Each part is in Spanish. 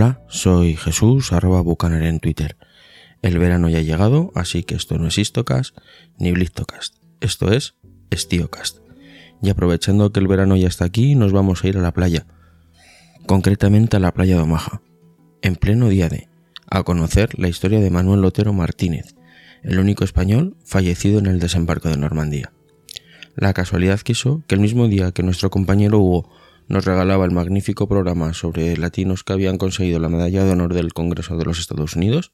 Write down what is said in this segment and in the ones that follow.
Hola, soy Jesús, bucaner en Twitter. El verano ya ha llegado, así que esto no es Histocast ni Blistocast. Esto es Estiocast. Y aprovechando que el verano ya está aquí, nos vamos a ir a la playa. Concretamente a la playa de Omaha. En pleno día de, a conocer la historia de Manuel Lotero Martínez, el único español fallecido en el desembarco de Normandía. La casualidad quiso que el mismo día que nuestro compañero Hugo nos regalaba el magnífico programa sobre latinos que habían conseguido la medalla de honor del Congreso de los Estados Unidos,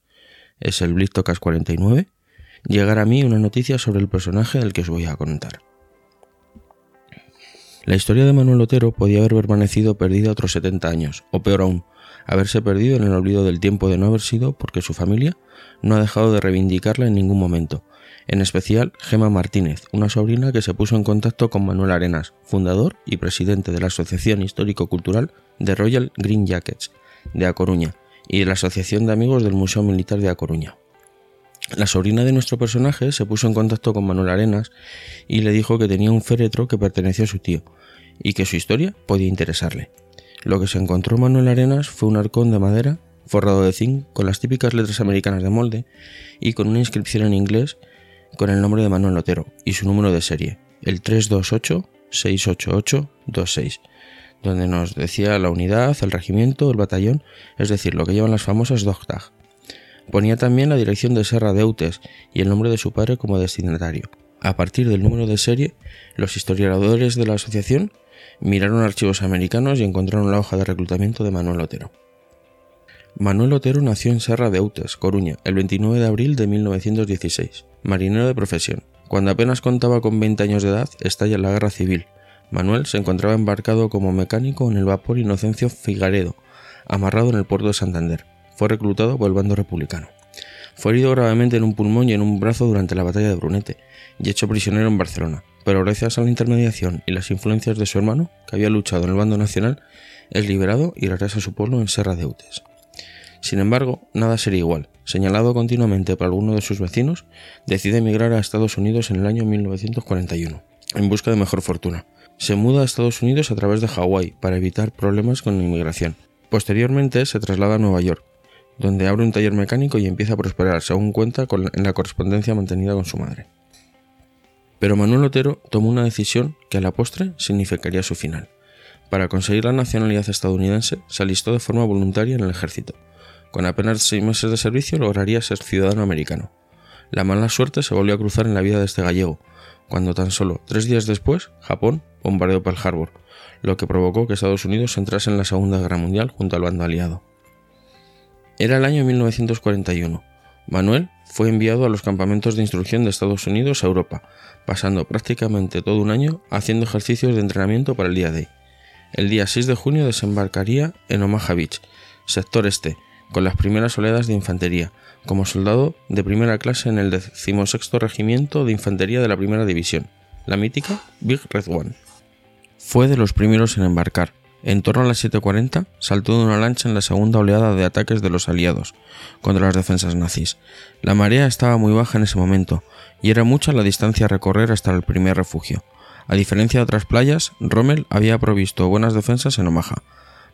es el Blistocast 49, llegar a mí una noticia sobre el personaje del que os voy a contar. La historia de Manuel Otero podía haber permanecido perdida otros 70 años, o peor aún, haberse perdido en el olvido del tiempo de no haber sido porque su familia no ha dejado de reivindicarla en ningún momento, en especial Gema Martínez, una sobrina que se puso en contacto con Manuel Arenas, fundador y presidente de la Asociación Histórico-Cultural de Royal Green Jackets de A Coruña y de la Asociación de Amigos del Museo Militar de A Coruña. La sobrina de nuestro personaje se puso en contacto con Manuel Arenas y le dijo que tenía un féretro que pertenecía a su tío y que su historia podía interesarle. Lo que se encontró Manuel Arenas fue un arcón de madera forrado de zinc con las típicas letras americanas de molde y con una inscripción en inglés con el nombre de Manuel Lotero y su número de serie, el 328-688-26, donde nos decía la unidad, el regimiento, el batallón, es decir, lo que llevan las famosas Dogtag. Ponía también la dirección de Serra de Eutes y el nombre de su padre como destinatario. A partir del número de serie, los historiadores de la asociación miraron archivos americanos y encontraron la hoja de reclutamiento de Manuel Otero. Manuel Otero nació en Serra de Eutes, Coruña, el 29 de abril de 1916, marinero de profesión. Cuando apenas contaba con 20 años de edad, estalla la guerra civil. Manuel se encontraba embarcado como mecánico en el vapor Inocencio Figaredo, amarrado en el puerto de Santander. Fue reclutado por el bando republicano. Fue herido gravemente en un pulmón y en un brazo durante la batalla de Brunete y hecho prisionero en Barcelona, pero gracias a la intermediación y las influencias de su hermano, que había luchado en el bando nacional, es liberado y regresa a su pueblo en Serra de Utes. Sin embargo, nada sería igual. Señalado continuamente por alguno de sus vecinos, decide emigrar a Estados Unidos en el año 1941, en busca de mejor fortuna. Se muda a Estados Unidos a través de Hawái para evitar problemas con la inmigración. Posteriormente se traslada a Nueva York, donde abre un taller mecánico y empieza a prosperar, según cuenta en la correspondencia mantenida con su madre. Pero Manuel Otero tomó una decisión que a la postre significaría su final. Para conseguir la nacionalidad estadounidense, se alistó de forma voluntaria en el ejército. Con apenas seis meses de servicio lograría ser ciudadano americano. La mala suerte se volvió a cruzar en la vida de este gallego, cuando tan solo tres días después Japón bombardeó Pearl Harbor, lo que provocó que Estados Unidos entrase en la Segunda Guerra Mundial junto al bando aliado. Era el año 1941. Manuel fue enviado a los campamentos de instrucción de Estados Unidos a Europa, pasando prácticamente todo un año haciendo ejercicios de entrenamiento para el día D. El día 6 de junio desembarcaría en Omaha Beach, sector este, con las primeras oleadas de infantería, como soldado de primera clase en el 16 Regimiento de Infantería de la Primera División, la mítica Big Red One. Fue de los primeros en embarcar, en torno a las 7.40 saltó de una lancha en la segunda oleada de ataques de los aliados contra las defensas nazis. La marea estaba muy baja en ese momento y era mucha la distancia a recorrer hasta el primer refugio. A diferencia de otras playas, Rommel había provisto buenas defensas en Omaha.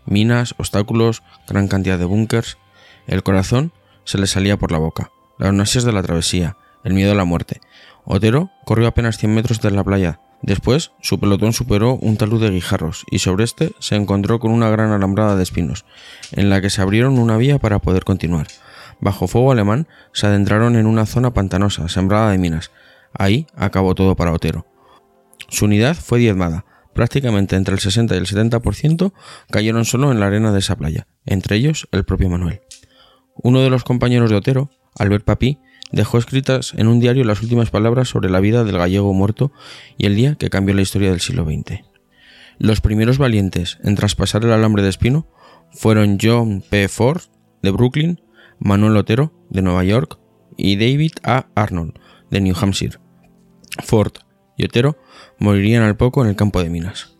Minas, obstáculos, gran cantidad de búnkers. El corazón se le salía por la boca. Las náuseas de la travesía, el miedo a la muerte. Otero corrió apenas 100 metros de la playa, Después, su pelotón superó un talud de guijarros y sobre este se encontró con una gran alambrada de espinos, en la que se abrieron una vía para poder continuar. Bajo fuego alemán, se adentraron en una zona pantanosa, sembrada de minas. Ahí acabó todo para Otero. Su unidad fue diezmada. Prácticamente entre el 60 y el 70% cayeron solo en la arena de esa playa, entre ellos el propio Manuel. Uno de los compañeros de Otero, Albert Papí, dejó escritas en un diario las últimas palabras sobre la vida del gallego muerto y el día que cambió la historia del siglo XX. Los primeros valientes en traspasar el alambre de espino fueron John P. Ford, de Brooklyn, Manuel Otero, de Nueva York, y David A. Arnold, de New Hampshire. Ford morirían al poco en el campo de minas.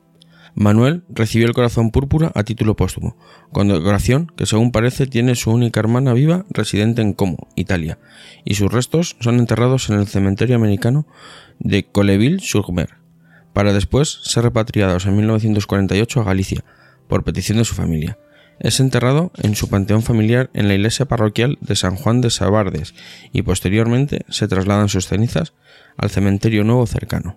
Manuel recibió el corazón púrpura a título póstumo, condecoración que según parece tiene su única hermana viva residente en Como, Italia, y sus restos son enterrados en el cementerio americano de Colleville-sur-Mer, para después ser repatriados en 1948 a Galicia, por petición de su familia. Es enterrado en su panteón familiar en la iglesia parroquial de San Juan de Sabardes y posteriormente se trasladan sus cenizas al cementerio nuevo cercano.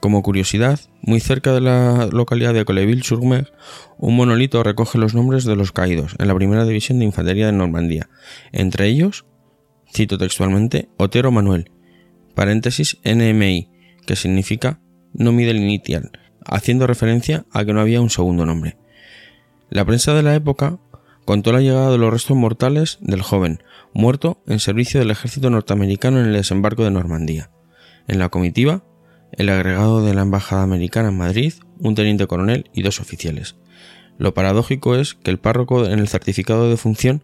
Como curiosidad, muy cerca de la localidad de Colleville-sur-Mer, un monolito recoge los nombres de los caídos en la primera división de infantería de Normandía, entre ellos, cito textualmente, Otero Manuel, paréntesis NMI, que significa no mide el inicial, haciendo referencia a que no había un segundo nombre. La prensa de la época contó la llegada de los restos mortales del joven, muerto en servicio del ejército norteamericano en el desembarco de Normandía. En la comitiva, el agregado de la embajada americana en Madrid, un teniente coronel y dos oficiales. Lo paradójico es que el párroco en el certificado de función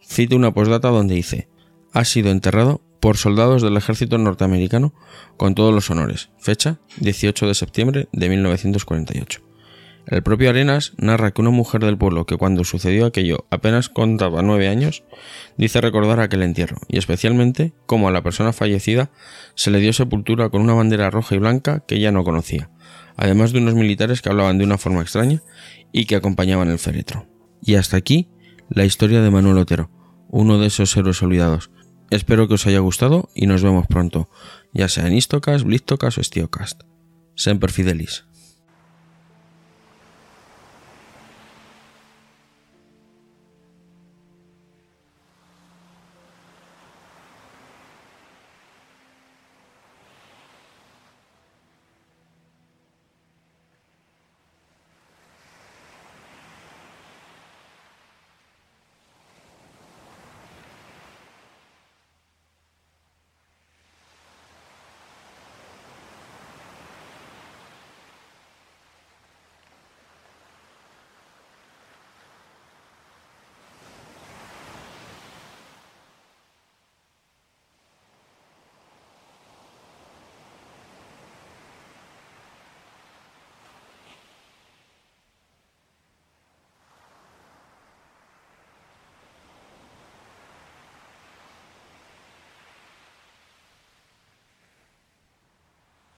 cita una postdata donde dice ha sido enterrado por soldados del ejército norteamericano con todos los honores. Fecha 18 de septiembre de 1948. El propio Arenas narra que una mujer del pueblo que cuando sucedió aquello apenas contaba nueve años, dice recordar aquel entierro, y especialmente cómo a la persona fallecida se le dio sepultura con una bandera roja y blanca que ella no conocía, además de unos militares que hablaban de una forma extraña y que acompañaban el féretro. Y hasta aquí la historia de Manuel Otero, uno de esos héroes olvidados. Espero que os haya gustado y nos vemos pronto, ya sea en Istocast, Blitztocast o Stiocast. Semper Fidelis.